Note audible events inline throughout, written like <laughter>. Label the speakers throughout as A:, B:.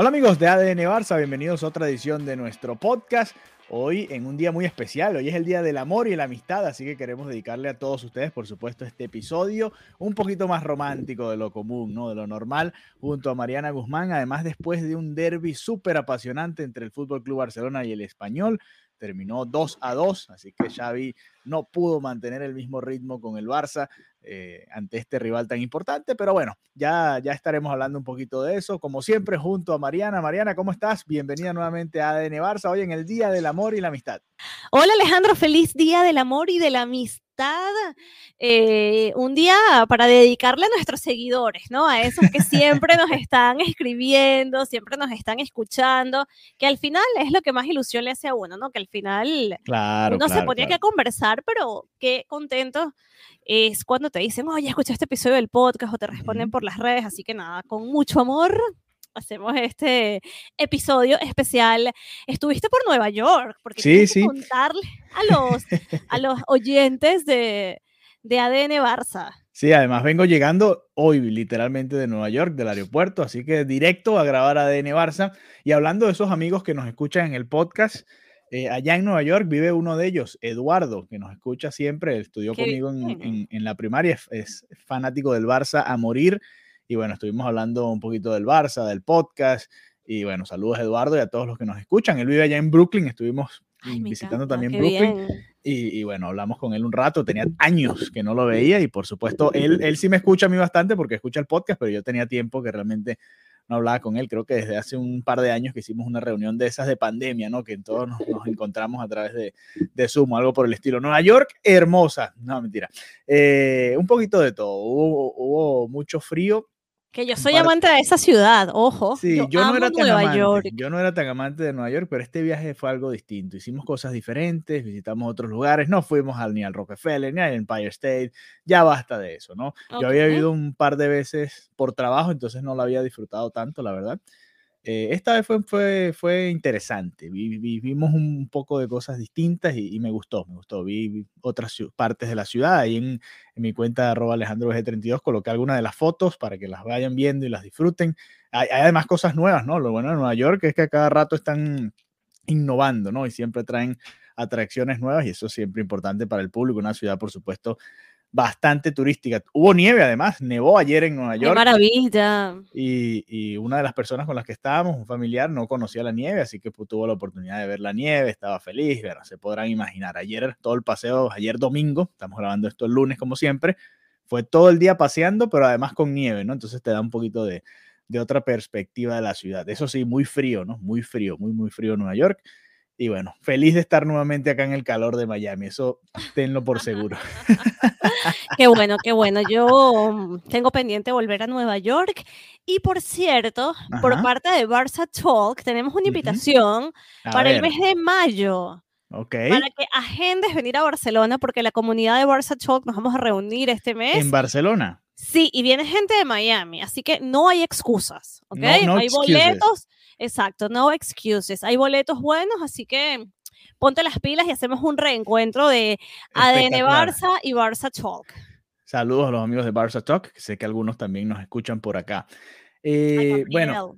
A: Hola amigos de ADN Barça, bienvenidos a otra edición de nuestro podcast. Hoy en un día muy especial, hoy es el Día del Amor y la Amistad, así que queremos dedicarle a todos ustedes, por supuesto, este episodio un poquito más romántico de lo común, ¿no? de lo normal, junto a Mariana Guzmán, además después de un derby súper apasionante entre el Fútbol Club Barcelona y el Español, terminó 2 a 2, así que Xavi no pudo mantener el mismo ritmo con el Barça eh, ante este rival tan importante, pero bueno, ya, ya estaremos hablando un poquito de eso, como siempre, junto a Mariana. Mariana, ¿cómo estás? Bienvenida nuevamente a ADN Barça, hoy en el Día del Amor y la Amistad.
B: Hola Alejandro, feliz Día del Amor y de la Amistad. Eh, un día para dedicarle a nuestros seguidores, ¿no? A esos que siempre nos están escribiendo, siempre nos están escuchando, que al final es lo que más ilusión le hace a uno, ¿no? Que al final
A: claro,
B: uno
A: claro,
B: se ponía
A: claro.
B: que conversar, pero qué contento es cuando te dicen, oye, escuché este episodio del podcast o te responden por las redes, así que nada, con mucho amor hacemos este episodio especial. Estuviste por Nueva York, porque
A: Sí, sí.
B: contarle a los, <laughs> a los oyentes de, de ADN Barça.
A: Sí, además vengo llegando hoy literalmente de Nueva York, del aeropuerto, así que directo a grabar ADN Barça. Y hablando de esos amigos que nos escuchan en el podcast, eh, allá en Nueva York vive uno de ellos, Eduardo, que nos escucha siempre, estudió
B: Qué
A: conmigo en,
B: bien.
A: en- en la primaria, es, es fanático del Barça a morir. Y bueno, estuvimos hablando un poquito del Barça, del podcast. Y bueno, saludos a Eduardo y a todos los que nos escuchan. Él vive allá en Brooklyn, estuvimos
B: Ay,
A: visitando
B: encanta,
A: también Brooklyn. Y, y bueno, hablamos con él un rato, tenía años que no lo veía y por supuesto, él, él sí me escucha a mí bastante porque escucha el podcast, pero yo tenía tiempo que realmente no hablaba con él. Creo que desde hace un par de años que hicimos una reunión de esas de pandemia, ¿no? Que todos nos, nos encontramos a través de, de Zoom, algo por el estilo. Nueva York, hermosa. No, mentira. Eh, un poquito de todo. Hubo, hubo mucho frío.
B: Que yo soy amante de esa ciudad, ojo.
A: Sí, yo, no
B: amo
A: era tan
B: Nueva
A: amante,
B: York.
A: yo no era tan amante de Nueva York, pero este viaje fue algo distinto. Hicimos cosas diferentes, visitamos otros lugares, no fuimos al, ni al Rockefeller ni al Empire State, ya basta de eso, ¿no? Yo había ido un par de veces por trabajo, entonces no lo había disfrutado tanto, la verdad. Eh, esta vez fue, fue, fue interesante, vi- vi- vimos un poco de cosas distintas y, me gustó, me gustó. Vi, otras partes de la ciudad, ahí en, mi cuenta arroba Alejandro G32 coloqué algunas de las fotos para que las vayan viendo y las disfruten. Hay, hay además cosas nuevas, ¿no? Lo bueno de Nueva York es que a cada rato están innovando, ¿no? Y siempre traen atracciones nuevas y eso es siempre importante para el público, una ciudad, por supuesto, bastante turística. Hubo nieve además, nevó ayer en Nueva
B: Qué
A: York
B: maravilla.
A: y, y una de las personas con las que estábamos, un familiar, no conocía la nieve, así que pues, tuvo la oportunidad de ver la nieve, estaba feliz, bueno, se podrán imaginar. Ayer todo el paseo, ayer domingo, estamos grabando esto el lunes como siempre, fue todo el día paseando, pero además con nieve, ¿no? Entonces te da un poquito de, de otra perspectiva de la ciudad. Eso sí, muy frío, ¿no? Muy frío, muy, muy frío Nueva York. Y bueno, feliz de estar nuevamente acá en el calor de Miami, eso tenlo por seguro. <laughs>
B: Qué bueno, qué bueno. Yo mm, tengo pendiente volver a Nueva York. Y por cierto, por parte de Barça Talk, tenemos una invitación para el mes de mayo.
A: ok.
B: Para que agendes venir a Barcelona, porque la comunidad de Barça Talk nos vamos a reunir este mes.
A: En Barcelona.
B: Sí, y viene gente de Miami, así que no hay excusas, ¿ok?
A: No- no
B: hay
A: excuses.
B: boletos, exacto, no excuses. Hay boletos buenos, así que ponte las pilas y hacemos un reencuentro de ADN. Barça y Barça Talk.
A: Saludos a los amigos de Barça Talk, que sé que algunos también nos escuchan por acá. Eh, bueno,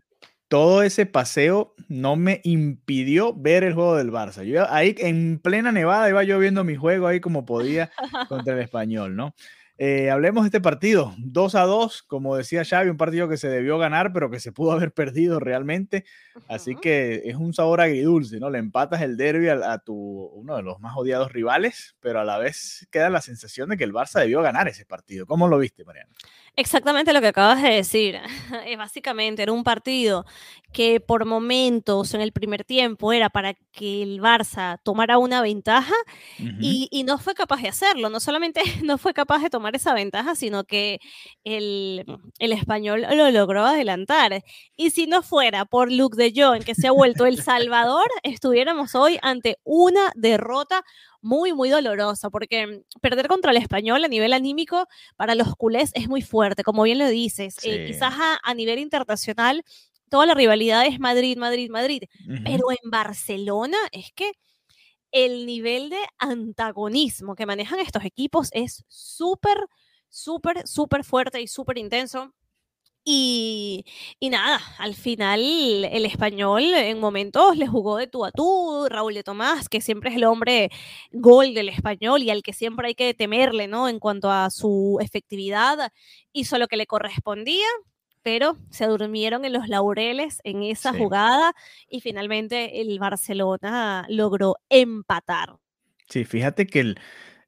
A: todo ese paseo no me impidió ver el juego del Barça. Yo ahí en plena nevada iba yo viendo mi juego ahí como podía <laughs> contra el español, ¿no? Eh, hablemos de este partido, 2 a 2, como decía Xavi, un partido que se debió ganar, pero que se pudo haber perdido realmente. Así que es un sabor agridulce, ¿no? Le empatas el derby a, tu uno de los más odiados rivales, pero a la vez queda la sensación de que el Barça debió ganar ese partido. ¿Cómo lo viste, Mariana?
B: Exactamente lo que acabas de decir. <laughs> Básicamente era un partido que por momentos en el primer tiempo era para que el Barça tomara una ventaja y, no fue capaz de hacerlo. No solamente <laughs> no fue capaz de tomar esa ventaja, sino que el, el español lo logró adelantar. Y si no fuera por Luke de Jong, que se ha vuelto el <laughs> salvador, estuviéramos hoy ante una derrota muy, muy dolorosa, porque perder contra el español a nivel anímico para los culés es muy fuerte, como bien lo dices. Eh, quizás a, nivel internacional toda la rivalidad es Madrid, Madrid, Madrid, pero en Barcelona es que el nivel de antagonismo que manejan estos equipos es súper, súper, súper fuerte y súper intenso. Y, nada, al final el español en momentos le jugó de tú a tú, Raúl de Tomás, que siempre es el hombre gol del español y al que siempre hay que temerle, ¿no? En cuanto a su efectividad, hizo lo que le correspondía, pero se durmieron en los laureles en esa jugada y finalmente el Barcelona logró empatar.
A: Sí, fíjate que el,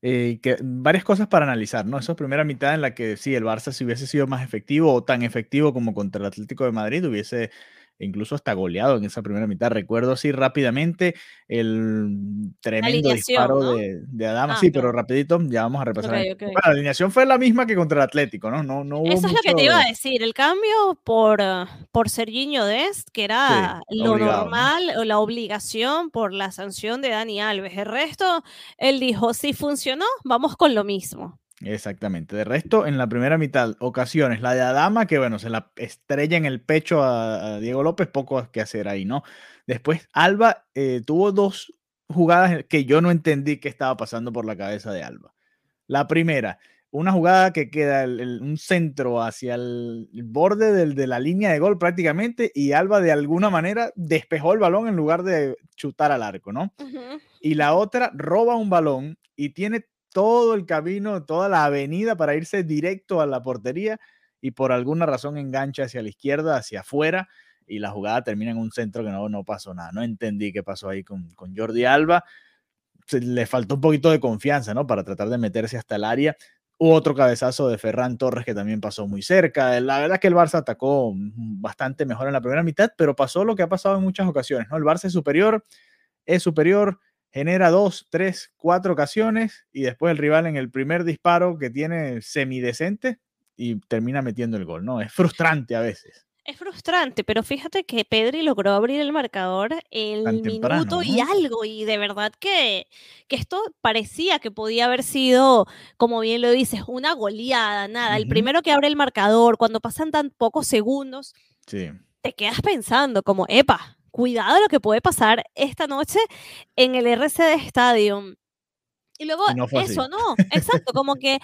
A: eh, que varias cosas para analizar, ¿no? Esa primera mitad en la que sí, el Barça si hubiese sido más efectivo o tan efectivo como contra el Atlético de Madrid, hubiese incluso hasta goleado en esa primera mitad. Recuerdo así rápidamente el tremendo disparo de, de, Adama. Ah, sí, pero rapidito, ya vamos a repasar. Bueno, la alineación fue la misma que contra el Atlético, ¿no? no, no hubo
B: Eso es lo que te iba a decir. El cambio por, uh, por Serginho Dest, que era lo normal o la obligación por la sanción de Dani Alves. El resto, él dijo, si funcionó, vamos con lo mismo.
A: Exactamente. De resto, en la primera mitad, ocasiones, la de Adama, que bueno, se la estrella en el pecho a, Diego López, poco que hacer ahí, ¿no? Después, Alba eh, tuvo dos jugadas que yo no entendí qué estaba pasando por la cabeza de Alba. La primera, una jugada que queda un centro hacia el, borde del, de la línea de gol prácticamente y Alba de alguna manera despejó el balón en lugar de chutar al arco, ¿no? Y la otra roba un balón y tiene todo el camino, toda la avenida para irse directo a la portería y por alguna razón engancha hacia la izquierda, hacia afuera y la jugada termina en un centro que no, no pasó nada. No entendí qué pasó ahí con, con Jordi Alba. le faltó un poquito de confianza, ¿no? Para tratar de meterse hasta el área. Hubo otro cabezazo de Ferran Torres que también pasó muy cerca. La verdad es que el Barça atacó bastante mejor en la primera mitad, pero pasó lo que ha pasado en muchas ocasiones, ¿no? El Barça es superior, es superior, genera dos, tres, cuatro ocasiones y después el rival en el primer disparo que tiene semidecente y termina metiendo el gol, ¿no? Es frustrante a veces.
B: Es frustrante, pero fíjate que Pedri logró abrir el marcador el minuto y algo, y de verdad que, que, esto parecía que podía haber sido, como bien lo dices, una goleada, nada. El primero que abre el marcador, cuando pasan tan pocos segundos, te quedas pensando como, epa, cuidado lo que puede pasar esta noche en el RCD Stadium. Y luego eso, no, exacto, como que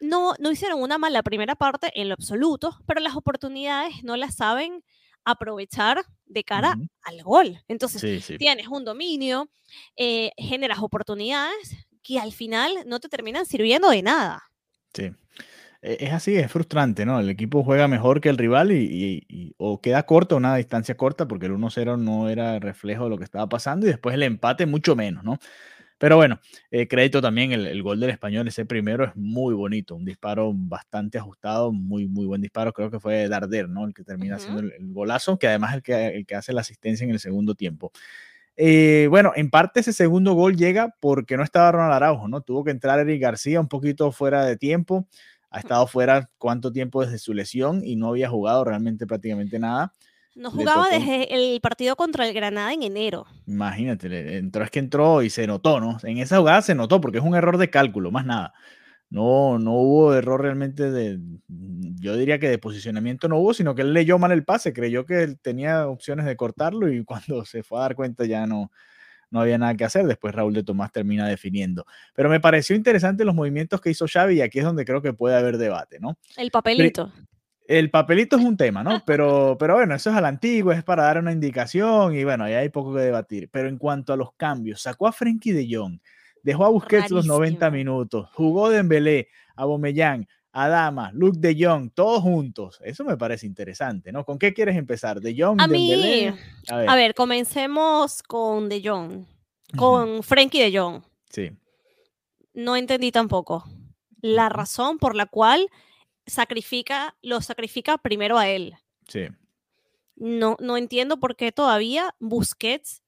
B: no, no hicieron una mala primera parte en lo absoluto, pero las oportunidades no las saben aprovechar de cara al gol. Entonces, tienes un dominio, eh, generas oportunidades que al final no te terminan sirviendo de nada.
A: Sí. E, es así, es frustrante, ¿no? El equipo juega mejor que el rival y, o queda corto, una distancia corta, porque el 1-0 no era reflejo de lo que estaba pasando y después el empate mucho menos, ¿no? Pero bueno, eh, crédito también, el, gol del español, ese primero es muy bonito, un disparo bastante ajustado, muy, muy buen disparo, creo que fue Darder, ¿no? El que termina haciendo el, golazo, que además es el que, el que hace la asistencia en el segundo tiempo. Eh, bueno, en parte ese segundo gol llega porque no estaba Ronald Araujo, ¿no? Tuvo que entrar Eric García un poquito fuera de tiempo ha estado fuera cuánto tiempo desde su lesión y no había jugado realmente prácticamente nada.
B: No jugaba desde el partido contra el Granada en enero.
A: Imagínate, entró es que entró y se notó, ¿no? En esa jugada se notó porque es un error de cálculo, más nada. No, no hubo error realmente de, yo diría que de posicionamiento no hubo, sino que él leyó mal el pase, creyó que él tenía opciones de cortarlo y <laughs> cuando se fue a dar cuenta ya no, no había nada que hacer. Después Raúl de Tomás termina definiendo. Pero me pareció interesante los movimientos que hizo Xavi y aquí es donde creo que puede haber debate, ¿no?
B: El papelito.
A: El papelito es un tema, ¿no? <laughs> Pero, pero bueno, eso es a la antigua, es para dar una indicación y bueno, ahí hay poco que debatir. Pero en cuanto a los cambios, sacó a Frenkie de Jong, Dejó a Busquets los 90
B: Rarísimo.
A: minutos, jugó Dembélé, Aubameyang, Adama, Luke de Jong, todos juntos. Eso me parece interesante, ¿no? ¿Con qué quieres empezar? ¿De Jong,
B: A mí,
A: Dembélé? A ver,
B: a ver, comencemos con De Jong, con Frankie De Jong.
A: Sí,
B: No entendí tampoco la razón por la cual sacrifica, lo sacrifica primero a él.
A: sí.
B: No, no entiendo por qué todavía Busquets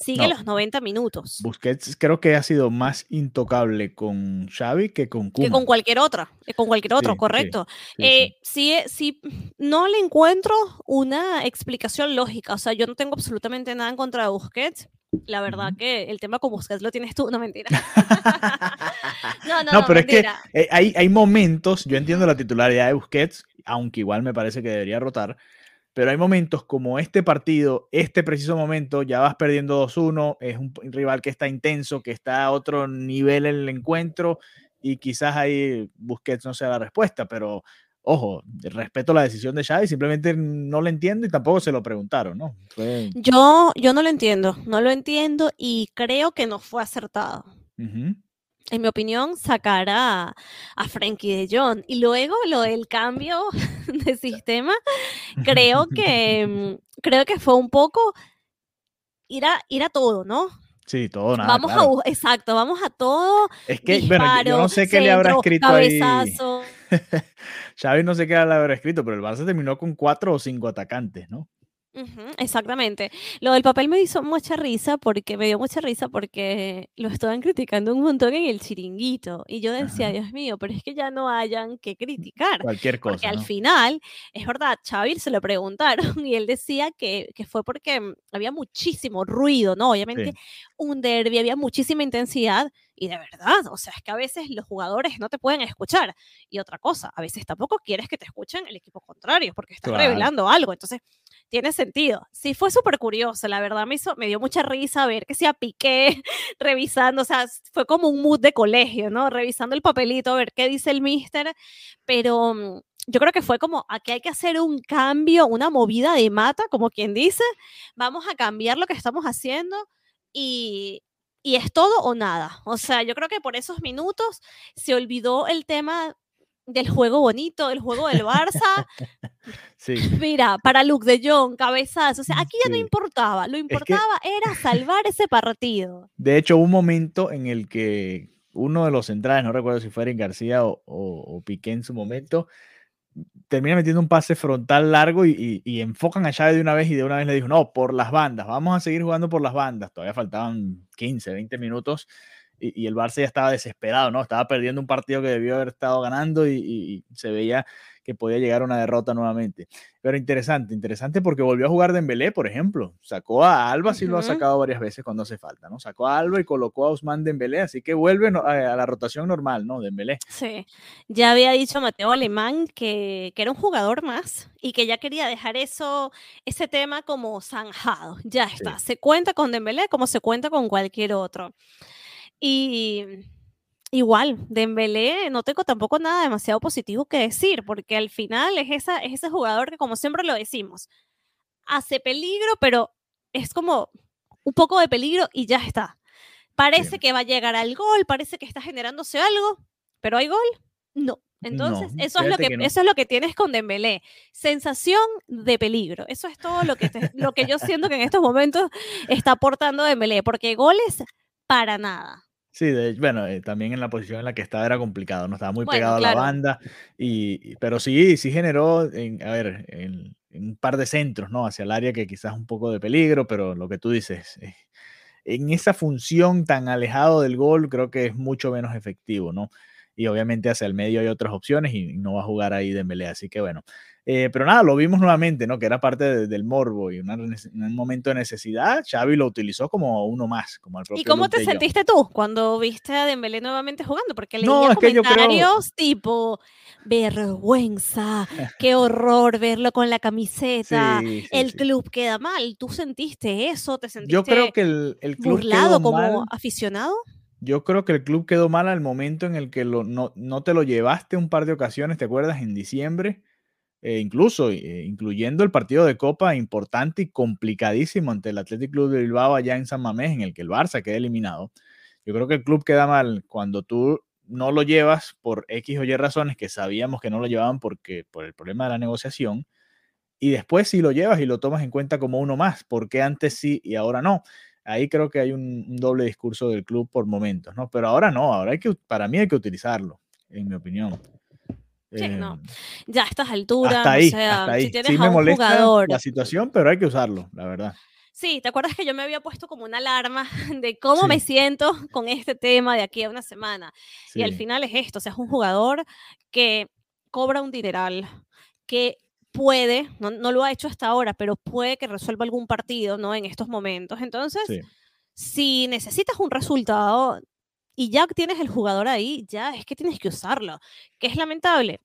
B: sigue
A: No.
B: los 90 minutos.
A: Busquets creo que ha sido más intocable con Xavi que con
B: que con
A: Koeman.
B: cualquier otra, que con cualquier otro,
A: Sí,
B: correcto.
A: Sí,
B: Eh,
A: sí.
B: sí, sí, no le encuentro una explicación lógica. O sea, yo no tengo absolutamente nada en contra de Busquets. La verdad
A: Ujú.
B: que el tema con Busquets lo tienes tú, no mentira. <laughs> no, no,
A: No,
B: no,
A: pero es que
B: mentira.
A: Eh, hay, hay momentos, yo entiendo la titularidad de Busquets, aunque igual me parece que debería rotar, pero hay momentos como este partido, este preciso momento, ya vas perdiendo 2-1, es un rival que está intenso, que está a otro nivel en el encuentro y quizás ahí Busquets no sea la respuesta, pero ojo, respeto la decisión de Xavi, simplemente no lo entiendo y tampoco se lo preguntaron, ¿no? Fue-
B: Yo, yo no lo entiendo, no lo entiendo y creo que no fue acertado.
A: Ujú.
B: En mi opinión, sacar a, a Frankie de Jong. Y luego lo del cambio <laughs> de sistema, creo <laughs> que, mm, creo que fue un poco ir a, ir a todo, ¿no?
A: Sí, todo nada.
B: vamos a,
A: claro.
B: bu- exacto, vamos a todo.
A: Es que, bueno, yo- yo
B: disparo,
A: no sé qué le habrá escrito ahí. <laughs> Xavi no sé qué le habrá escrito, pero el Barça terminó con cuatro o cinco atacantes, ¿no?
B: Ujú, exactamente. Lo del papel me hizo mucha risa porque me dio mucha risa porque lo estaban criticando un montón en el chiringuito y yo decía,
A: Ajá.
B: Dios mío, pero es que ya no hayan que criticar.
A: Cualquier
B: Porque
A: cosa,
B: al
A: ¿no?
B: final, es verdad, Xavi se lo preguntaron <laughs> y él decía que, que fue porque mm, había muchísimo ruido, ¿no? Obviamente
A: Sí.
B: un derby, había muchísima intensidad y de verdad, o sea, es que a veces los jugadores no te pueden escuchar. Y otra cosa, a veces tampoco quieres que te escuchen el equipo contrario porque estás
A: Claro.
B: revelando algo. Entonces, tiene sentido. Sí, fue súper curioso, la verdad me, hizo, me dio mucha risa ver que se Piqué <laughs> revisando, o sea, fue como un mood de colegio, ¿no? Revisando el papelito, a ver qué dice el mister, pero mm, yo creo que fue como, aquí hay que hacer un cambio, una movida de mata, como quien dice, vamos a cambiar lo que estamos haciendo y... Y es todo o nada. O sea, yo creo que por esos minutos se olvidó el tema del juego bonito, del juego del Barça, <laughs>
A: Sí.
B: Mira, para Luke de Jong, cabezazo. O sea, aquí ya no
A: Sí.
B: importaba. Lo importaba era salvar ese partido.
A: De hecho, hubo un momento en el que uno de los centrales, no recuerdo si fue Eric García o, o- o Piqué en su momento, termina metiendo un pase frontal largo y, y- y enfocan a Xavi de una vez y de una vez le dijo, no, por las bandas, vamos a seguir jugando por las bandas. Todavía faltaban 15, 20 minutos y, y el Barça ya estaba desesperado, ¿no? Estaba perdiendo un partido que debió haber estado ganando y, se veía que podía llegar a una derrota nuevamente. Pero interesante, interesante porque volvió a jugar Dembélé, por ejemplo. Sacó a Alba, sí lo ha sacado varias veces cuando hace falta, ¿no? Sacó a Alba y colocó a Ousmane Dembélé, así que vuelve a la rotación normal, ¿no? Dembélé.
B: Sí. Ya había dicho Mateo Alemán que, que era un jugador más y que ya quería dejar eso, ese tema como zanjado. Ya está. Se cuenta con Dembélé como se cuenta con cualquier otro. Y igual, Dembélé no tengo tampoco nada demasiado positivo que decir, porque al final es, esa, es ese jugador que, como siempre lo decimos, hace peligro, pero es como un poco de peligro y ya está. Parece que va a llegar al gol, parece que está generándose algo, pero ¿hay gol? No. Entonces,
A: No,
B: eso, es lo que,
A: que no.
B: eso es lo que tienes con Dembélé. Sensación de peligro. Eso es todo lo que, te- lo que yo siento que en estos momentos está aportando Dembélé, porque goles para nada.
A: Sí, de, bueno, eh, también en la posición en la que estaba era complicado, ¿no? Estaba muy
B: Bueno,
A: pegado a
B: claro.
A: la banda, y, y- pero sí, sí generó, en, a ver, en, en un par de centros, ¿no? Hacia el área que quizás un poco de peligro, pero lo que tú dices, eh, en esa función tan alejado del gol, creo que es mucho menos efectivo, ¿no? Y obviamente hacia el medio hay otras opciones y no va a jugar ahí Dembélé, así que bueno. Eh, pero nada, lo vimos nuevamente, ¿no? Que era parte de- del morbo y una un momento de necesidad, Xavi lo utilizó como uno más, como al propio
B: ¿Y cómo
A: Luke
B: te sentiste tú cuando viste a Dembélé nuevamente jugando? Porque leía
A: No, creo-
B: comentarios tipo, vergüenza, qué horror verlo con la camiseta, <laughs>
A: Sí, sí,
B: el
A: sí.
B: club queda mal. ¿Tú sentiste eso? ¿Te sentiste
A: Yo creo que el, el club
B: burlado como
A: mal.
B: aficionado?
A: Yo creo que el club quedó mal al momento en el que lo, no, no te lo llevaste un par de ocasiones, ¿te acuerdas? En diciembre, eh, incluso eh, incluyendo el partido de Copa importante y complicadísimo ante el Athletic Club de Bilbao allá en San Mamés, en el que el Barça queda eliminado. Yo creo que el club queda mal cuando tú no lo llevas por X o Y razones que sabíamos que no lo llevaban porque por el problema de la negociación. Y después si lo llevas y lo tomas en cuenta como uno más, porque antes sí y ahora no. Ahí creo que hay un, doble discurso del club por momentos, ¿no? Pero ahora no, ahora hay que, para mí hay que utilizarlo, en mi opinión.
B: Sí, no. Em, ya a estas alturas,
A: hasta ahí, hasta ahí. sí me molesta la situación, pero hay que usarlo, la verdad.
B: Sí, ¿te acuerdas que yo me había puesto como una alarma <laughs> de cómo me siento con este tema de aquí a una semana? Y al final es esto, o sea, es un jugador que cobra un dineral, que puede, no, no, lo ha hecho hasta ahora, pero puede que resuelva algún partido, ¿no? En estos momentos. Entonces, si necesitas un resultado y ya tienes el jugador ahí, ya es que tienes que usarlo. Que es lamentable,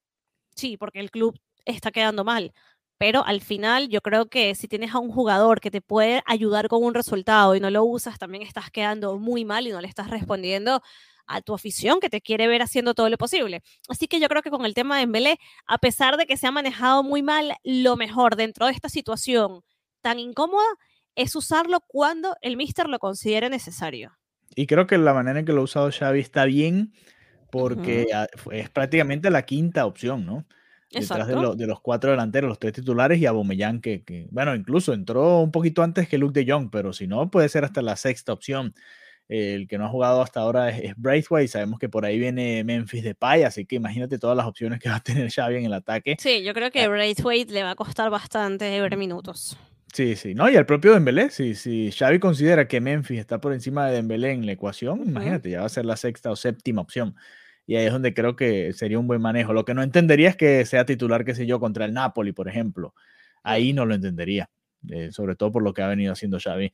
B: sí, porque el club está quedando mal. Pero al final yo creo que si tienes a un jugador que te puede ayudar con un resultado y no lo usas, también estás quedando muy mal y no le estás respondiendo a tu afición que te quiere ver haciendo todo lo posible. Así que yo creo que con el tema de Embelé, a pesar de que se ha manejado muy mal, lo mejor dentro de esta situación tan incómoda es usarlo cuando el mister lo considere necesario.
A: Y creo que la manera en que lo ha usado Xavi está bien porque es prácticamente la quinta opción, ¿no? Detrás de, de, los cuatro delanteros, los tres titulares y Abomellán, que, que, bueno, incluso entró un poquito antes que Luke de Jong, pero si no, puede ser hasta la sexta opción el que no ha jugado hasta ahora es, Braithwaite. Sabemos que por ahí viene Memphis de Depay, así que imagínate todas las opciones que va a tener Xavi en el ataque.
B: Sí, yo creo que a ah. Braithwaite le va a costar bastante ver minutos.
A: Sí, sí, no, y el propio Dembélé, si, si Xavi considera que Memphis está por encima de Dembélé en la ecuación, imagínate, ya va a ser la sexta o séptima opción. Y ahí es donde creo que sería un buen manejo. Lo que no entendería es que sea titular, qué sé yo, contra el Napoli, por ejemplo. Ahí no lo entendería, eh, sobre todo por lo que ha venido haciendo Xavi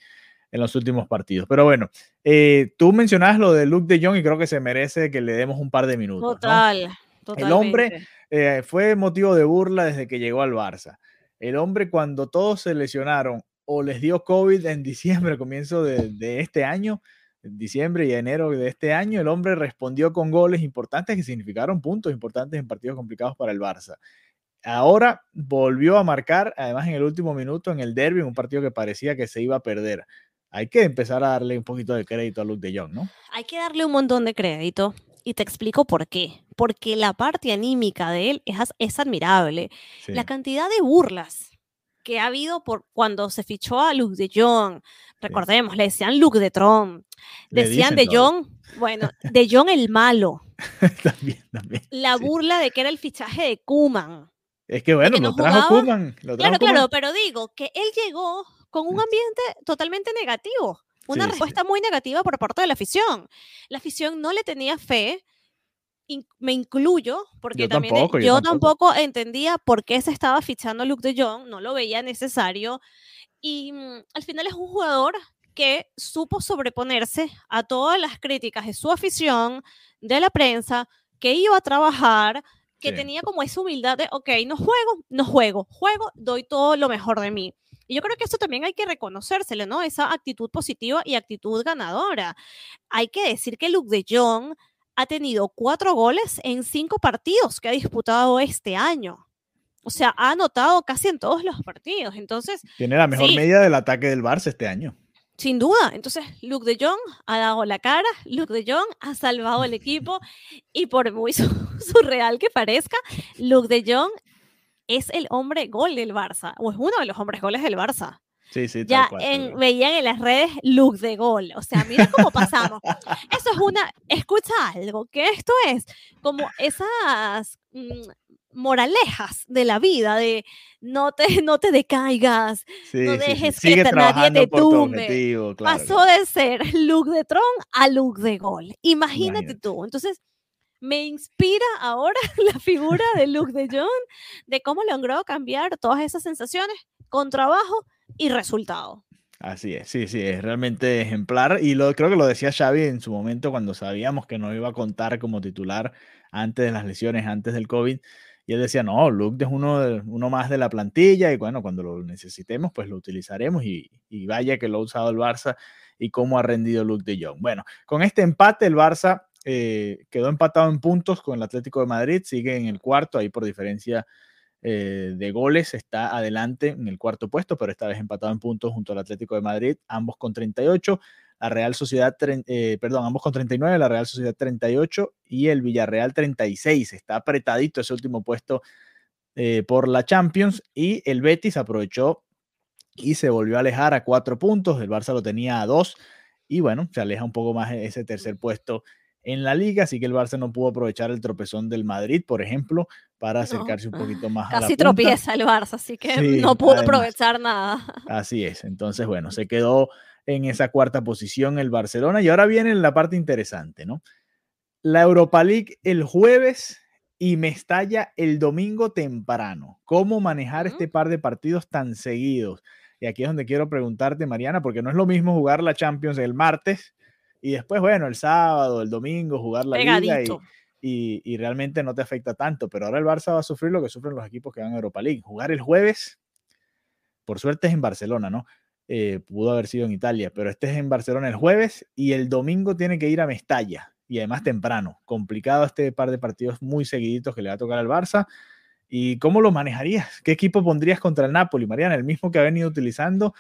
A: en los últimos partidos. Pero bueno, eh, tú mencionabas lo de Luke de Jong y creo que se merece que le demos un par de minutos.
B: Total,
A: El hombre eh, fue motivo de burla desde que llegó al Barça. El hombre cuando todos se lesionaron o les dio COVID en diciembre, comienzo de, este año, diciembre y enero de este año, el hombre respondió con goles importantes que significaron puntos importantes en partidos complicados para el Barça. Ahora volvió a marcar, además en el último minuto en el derby, en un partido que parecía que se iba a perder hay que empezar a darle un poquito de crédito a Luke de Jong, ¿no?
B: Hay que darle un montón de crédito. Y te explico por qué. Porque la parte anímica de él es, es admirable. La cantidad de burlas que ha habido por cuando se fichó a Luke de Jong. Recordemos, le decían Luke de Tron. Decían de Jong, bueno, de Jong el malo. <laughs>
A: también, también.
B: La burla de que era el fichaje de Kuman.
A: Es que bueno, lo trajo Kuman.
B: claro, claro, pero digo que él llegó con un ambiente totalmente negativo, una respuesta muy negativa por parte de la afición. La afición no le tenía fe, me incluyo, porque también yo, tampoco. entendía por qué se estaba fichando Luke de Jong, no lo veía necesario. Y mm, al final es un jugador que supo sobreponerse a todas las críticas de su afición, de la prensa, que iba a trabajar, que tenía como esa humildad de, ok, no juego, no juego, juego, doy todo lo mejor de mí. Y yo creo que eso también hay que reconocérselo, ¿no? Esa actitud positiva y actitud ganadora. Hay que decir que Luke de Jong ha tenido cuatro goles en cinco partidos que ha disputado este año. O sea, ha anotado casi en todos los partidos. Entonces.
A: Tiene la mejor media del ataque del Barça este año.
B: Sin duda. Entonces, Luke de Jong ha dado la cara, Luke de Jong ha salvado el equipo y por muy <laughs> surreal que parezca, Luke de Jong es el hombre gol del Barça, o es uno de los hombres goles del Barça.
A: Sí, sí,
B: ya en, veían en las redes look de gol. O sea, mira cómo pasamos. <laughs> Eso es una, escucha algo, que esto es como esas mm, moralejas de la vida, de no te, <laughs> no te decaigas, no dejes que nadie te tumbe. Pasó de ser look de Tron a look de gol. Imagínate tú. Entonces, me inspira ahora <laughs> la figura de Luke de Jong, de cómo logró cambiar todas esas sensaciones con trabajo y resultado.
A: Así es, sí, sí, es realmente ejemplar y lo, creo que lo decía Xavi en su momento cuando sabíamos que no iba a contar como titular antes de las lesiones, antes del COVID. Y él decía, no, Luke es uno, uno más de la plantilla y bueno, cuando lo necesitemos, pues lo utilizaremos y, y vaya que lo ha usado el Barça y cómo ha rendido Luke de Jong. Bueno, con este empate el Barça eh, quedó empatado en puntos con el Atlético de Madrid, sigue en el cuarto, ahí por diferencia eh, de goles está adelante en el cuarto puesto, pero esta vez empatado en puntos junto al Atlético de Madrid, ambos con 38. la Real Sociedad, eh, perdón, ambos con 39, la Real Sociedad 38 y el Villarreal 36. Está apretadito ese último puesto por la Champions y el Betis aprovechó y se volvió a alejar a cuatro puntos. El Barça lo tenía a dos y bueno, se aleja un poco más ese tercer puesto en la liga, así que el Barça no pudo aprovechar el tropezón del Madrid, por ejemplo, para acercarse un poquito más
B: Casi
A: a la
B: tropieza el Barça, así que no pudo aprovechar nada. <laughs>
A: Así es, entonces bueno, se quedó en esa cuarta posición el Barcelona y ahora viene la parte interesante, ¿no? La Europa League el jueves y me estalla el domingo temprano. ¿Cómo manejar este par de partidos tan seguidos? Y aquí es donde quiero preguntarte, Mariana, porque no es lo mismo jugar la Champions el martes y después, bueno, el sábado, el domingo, jugar la Liga y, y, realmente no te afecta tanto. Pero ahora el Barça va a sufrir lo que sufren los equipos que van a Europa League. Jugar el jueves, por suerte es en Barcelona, ¿no? Eh, pudo haber sido en Italia, pero este es en Barcelona el jueves y el domingo tiene que ir a Mestalla y además temprano. Complicado este par de partidos muy seguiditos que le va a tocar al Barça. ¿Y cómo lo manejarías? ¿Qué equipo pondrías contra el Napoli, Mariana? ¿El mismo que ha venido utilizando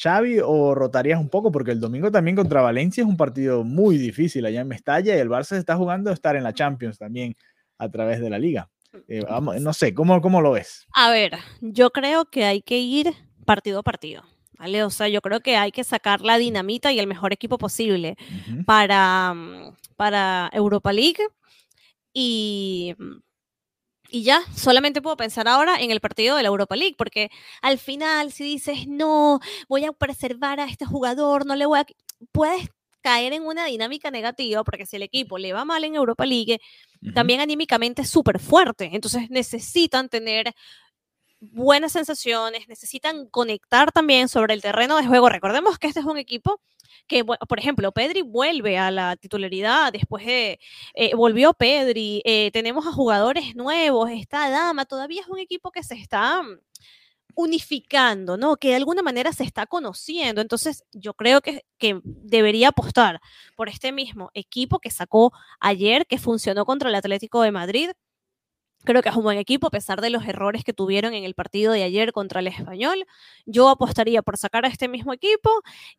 A: Xavi o rotarías un poco? Porque el domingo también contra Valencia es un partido muy difícil allá en Mestalla y el Barça se está jugando a estar en la Champions también a través de la liga. Eh, no sé, ¿cómo, ¿cómo lo ves?
B: A ver, yo creo que hay que ir partido a partido. ¿Vale? O sea, yo creo que hay que sacar la dinamita y el mejor equipo posible para, mm, para Europa League. Y, y ya, solamente puedo pensar ahora en el partido de la Europa League, porque al final si dices, no, voy a preservar a este jugador, no le voy a... Puedes caer en una dinámica negativa, porque si el equipo le va mal en Europa League, también anímicamente es súper fuerte. Entonces necesitan tener buenas sensaciones, necesitan conectar también sobre el terreno de juego. Recordemos que este es un equipo que, por ejemplo, Pedri vuelve a la titularidad, después de, eh, volvió Pedri, eh, tenemos a jugadores nuevos, está Dama, todavía es un equipo que se está unificando, ¿no? Que de alguna manera se está conociendo. Entonces, yo creo que, que debería apostar por este mismo equipo que sacó ayer, que funcionó contra el Atlético de Madrid, Creo que es un buen equipo, a pesar de los errores que tuvieron en el partido de ayer contra el español. Yo apostaría por sacar a este mismo equipo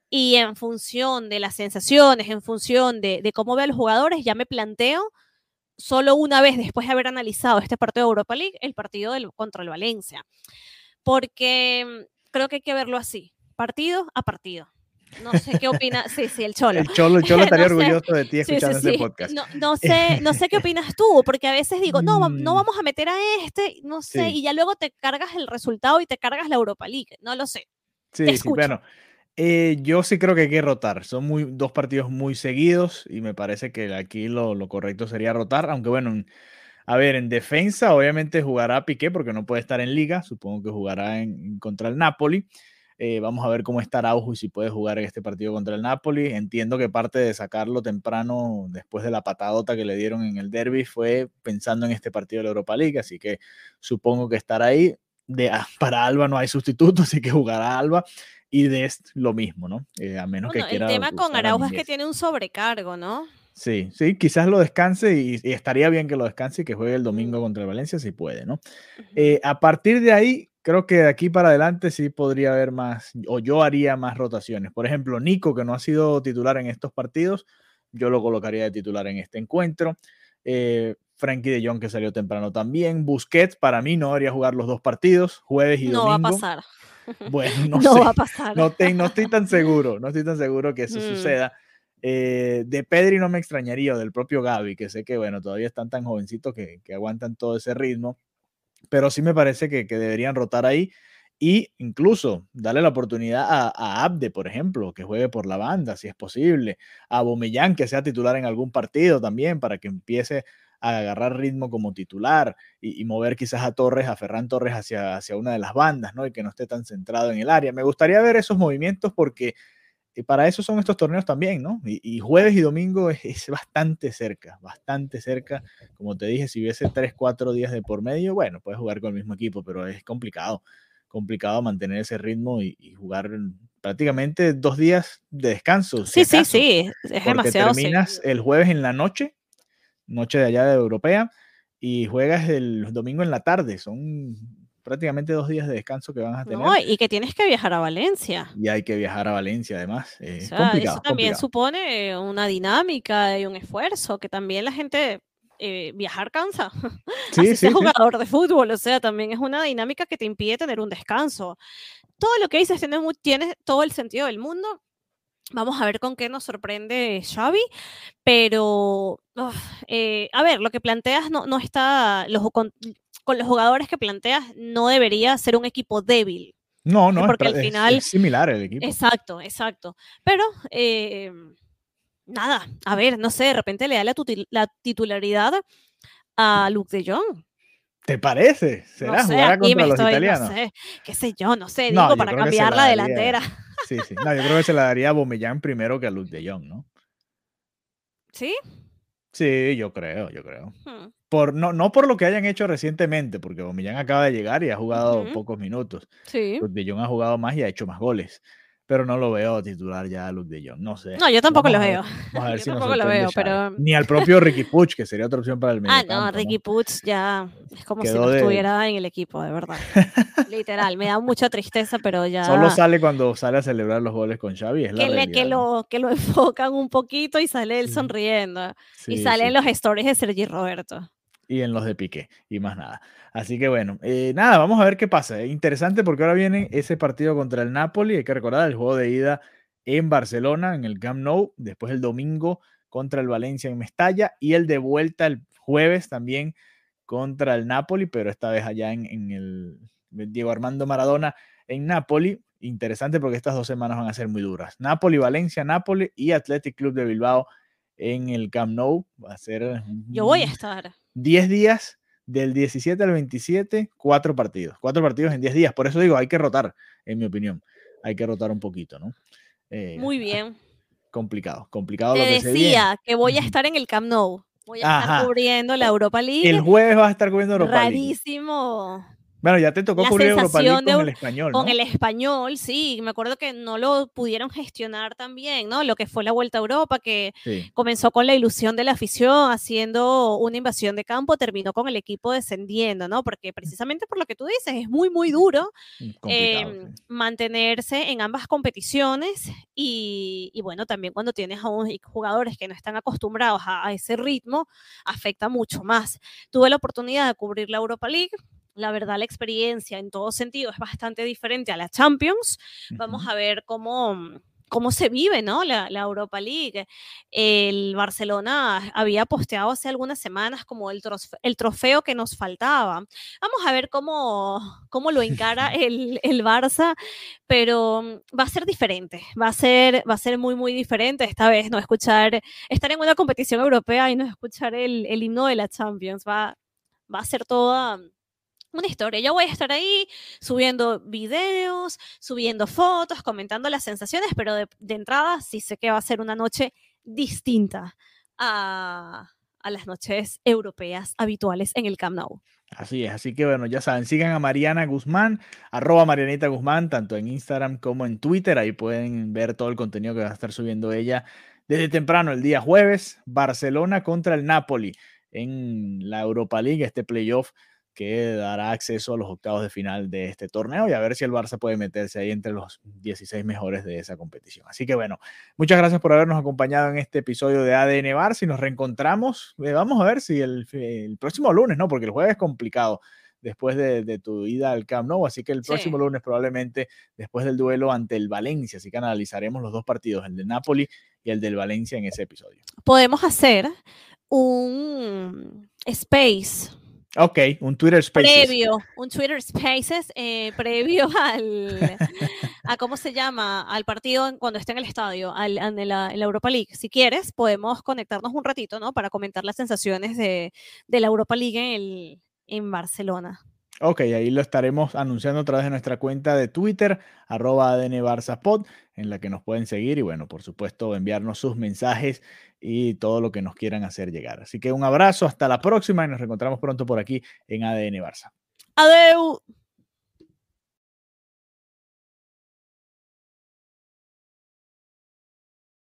B: y en función de las sensaciones, en función de, cómo ve a los jugadores, ya me planteo solo una vez después de haber analizado este partido de Europa League, el partido contra el Valencia. Porque mm, creo que hay que verlo así, partido a partido. No sé qué opina. Sí, sí, el Cholo.
A: El Cholo, <laughs> estaría orgulloso de ti escuchando este podcast.
B: No, sé, <laughs> no sé qué opinas tú, porque a veces digo, no, no mm. vamos a meter a este, no sé, y ya luego te cargas el resultado y te cargas la Europa League. No lo sé.
A: Sí, sí, bueno. Eh, yo sí creo que hay que rotar. Son muy, dos partidos muy seguidos y me parece que aquí lo, lo correcto sería rotar, aunque bueno, a ver, en defensa obviamente jugará Piqué porque no puede estar en liga, supongo que jugará en, contra el Napoli. Eh, vamos a ver cómo está Araujo y si puede jugar en este partido contra el Napoli. Entiendo que parte de sacarlo temprano después de la patadota que le dieron en el derby fue pensando en este partido de la Europa League, así que supongo que estará ahí. De, <laughs> para Alba no hay sustituto, así que jugará Alba y de lo mismo, ¿no?
B: Eh, a menos que quiera. El tema con Araujo es que tiene un sobrecargo, ¿no?
A: Sí, sí, quizás lo descanse y, estaría bien que lo descanse y que juegue el domingo contra el Valencia si puede, ¿no? Eh, a partir de ahí, creo que de aquí para adelante sí podría haber más, o yo haría más rotaciones. Por ejemplo, Nico, que no ha sido titular en estos partidos, yo lo colocaría de titular en este encuentro. Eh, Frankie de Jong, que salió temprano también. Busquets, para mí, no haría jugar los dos partidos, jueves y domingo.
B: No va a pasar. <laughs>
A: Bueno, no, <laughs> no va a pasar. No, no, estoy tan seguro, no estoy tan seguro que eso mm. suceda. Eh, de Pedri no me extrañaría, o del propio Gaby, que sé que, bueno, todavía están tan jovencitos que, que aguantan todo ese ritmo pero sí me parece que, deberían rotar ahí y incluso darle la oportunidad a, Abde, por ejemplo, que juegue por la banda, si es posible, a Bomellán, que sea titular en algún partido también, para que empiece a agarrar ritmo como titular y, mover quizás a Torres, a Ferran Torres hacia, hacia una de las bandas, ¿no? Y que no esté tan centrado en el área. Me gustaría ver esos movimientos porque y para eso son estos torneos también, ¿no? Y, jueves y domingo es, bastante cerca, bastante cerca. Como te dije, si hubiese tres, cuatro días de por medio, bueno, puedes jugar con el mismo equipo, pero es complicado, complicado mantener ese ritmo y, jugar prácticamente dos días de descanso.
B: Sí, sí, sí, es demasiado.
A: Terminas el jueves en la noche, noche de allá de Europea, y juegas el domingo en la tarde. Son prácticamente dos días de descanso que van a tener.
B: No, y que tienes que viajar a Valencia.
A: Y hay que viajar a Valencia además.
B: O
A: Eh,
B: sea,
A: complicado,
B: eso también
A: complicado.
B: supone una dinámica y un esfuerzo, que también la gente eh, viajar cansa. <laughs>
A: Sí,
B: Así
A: sí, sí.
B: jugador de fútbol, o sea, también es una dinámica que te impide tener un descanso. Todo lo que dices tiene, tiene todo el sentido del mundo. Vamos a ver con qué nos sorprende Xavi, pero uf, eh, a ver, lo que planteas no, no está, los, con, los jugadores que planteas no debería ser un equipo débil.
A: No, no, es
B: porque
A: pra-
B: al
A: es-
B: final-
A: es similar el equipo.
B: Exacto, exacto. Pero eh, nada, a ver, no sé, de repente le da la, titularidad a Luke de Jong.
A: ¿Te parece? ¿Será
B: no sé,
A: jugar contra los
B: estoy,
A: italianos?
B: no sé, qué sé yo, no sé, digo, para cambiar
A: la
B: delantera.
A: Sí, sí. No, yo creo que se la daría a Bomellán primero que a Luke de Jong, ¿no?
B: ¿Sí?
A: Sí, yo creo, yo creo.
B: Hmm,
A: Por, no, no por lo que hayan hecho recientemente, porque Bomellán acaba de llegar y ha jugado
B: Ujú.
A: pocos minutos.
B: Sí.
A: Luke de Jong ha jugado más y ha hecho más goles. Pero no lo veo titular ya a Luke de Jong, no sé.
B: No, yo tampoco
A: Vamos
B: lo veo. <laughs>
A: Vamos a ver
B: Yo
A: si
B: tampoco lo veo, pero-
A: Ni al propio Ricky Puch, que sería otra opción para el medio <laughs>
B: Ah, no, Ricky Puig ya es como si
A: Quedó
B: no
A: de-
B: estuviera en el equipo, de verdad. <laughs> Literal, me da mucha tristeza, pero ya.
A: Solo sale cuando sale a celebrar los goles con Xavi, es la
B: que, le- que,
A: ¿no?
B: lo, que lo enfocan un poquito y sale él
A: Sí.
B: sonriendo. y
A: Sí,
B: salen
A: sí.
B: los stories de Sergi Roberto.
A: Y en los de Piqué y más nada. Así que bueno, eh, nada, vamos a ver qué pasa. Es interesante porque ahora viene ese partido contra el Napoli. Hay que recordar el juego de ida en Barcelona, en el Camp Nou, después el domingo contra el Valencia en Mestalla y el de vuelta el jueves también contra el Napoli, pero esta vez allá en, en el Diego Armando Maradona en Napoli. Interesante porque estas dos semanas van a ser muy duras. Napoli, Valencia, Napoli y Athletic Club de Bilbao en el Camp Nou. Va a ser
B: Yo voy a estar.
A: 10 días, del 17 al 27, cuatro partidos. Cuatro partidos en 10 días. Por eso digo, hay que rotar, en mi opinión. Hay que rotar un poquito, ¿no? Eh,
B: Muy bien.
A: Complicado, complicado
B: Te
A: lo que se
B: decía que voy a estar en el Camp Nou. Voy a estar
A: Ajá.
B: cubriendo la Europa League.
A: El jueves vas a estar comiendo Europa League.
B: Rarísimo.
A: Bueno, ya te tocó
B: La
A: cubrir Europa League con el español,
B: Con
A: ¿no?
B: el español, sí. Me acuerdo que no lo pudieron gestionar tan bien, ¿no? Lo que fue la Vuelta a Europa, que
A: Sí,
B: comenzó con la ilusión de la afición haciendo una invasión de campo, terminó con el equipo descendiendo, ¿no? Porque precisamente por lo que tú dices, es muy, muy duro
A: complicado.
B: em,
A: sí.
B: mantenerse en ambas competiciones y, y bueno, también cuando tienes a unos jugadores que no están acostumbrados a, a ese ritmo, afecta mucho más. Tuve la oportunidad de cubrir la Europa League. La verdad, la experiencia en todo sentido es bastante diferente a la Champions. Vamos a ver cómo, cómo se vive ¿no? la, la Europa League. El Barcelona había posteado hace algunas semanas como el trofeo que nos faltaba. Vamos a ver cómo, cómo lo encara <laughs> el, el Barça, pero mm, va a ser diferente, va a ser, va a ser muy, muy diferente esta vez, no escuchar, estar en una competición europea y no escuchar el, el himno de la Champions, va, va a ser toda una historia. Yo voy a estar ahí subiendo videos, subiendo fotos, comentando las sensaciones, pero de, de entrada sí sé que va a ser una noche distinta a, a las noches europeas habituales en el Camp Nou.
A: Así es, así que bueno, ya saben, sigan a Mariana Guzmán, arroba Marianita Guzmán, tanto en Instagram como en Twitter, ahí pueden ver todo el contenido que va a estar subiendo ella desde temprano el día jueves, Barcelona contra el Napoli en la Europa League, este playoff que dará acceso a los octavos de final de este torneo y a ver si el Barça puede meterse ahí entre los 16 mejores de esa competición. Así que bueno, muchas gracias por habernos acompañado en este episodio de ADN Barça y nos reencontramos. eh, vamos a ver si el, el próximo lunes, ¿no? Porque el jueves es complicado después de, de tu ida al Camp Nou, así que el
B: Sí.
A: próximo lunes probablemente después del duelo ante el Valencia, así que analizaremos los dos partidos, el de Napoli y el del Valencia en ese episodio.
B: Podemos hacer un space
A: Ok, un Twitter Spaces.
B: previo, un Twitter Spaces eh, previo <laughs> al, a cómo se llama, al partido cuando esté en el estadio, al, en, la, Europa League. Si quieres, podemos conectarnos un ratito, ¿no? Para comentar las sensaciones de, de la Europa League en, en Barcelona.
A: Ok, ahí lo estaremos anunciando a través de nuestra cuenta de Twitter, arroba ADN Barça Pod, en la que nos pueden seguir y bueno, por supuesto, enviarnos sus mensajes y todo lo que nos quieran hacer llegar. Así que un abrazo, hasta la próxima y nos reencontramos pronto por aquí en ADN Barça.
B: ¡Adeu!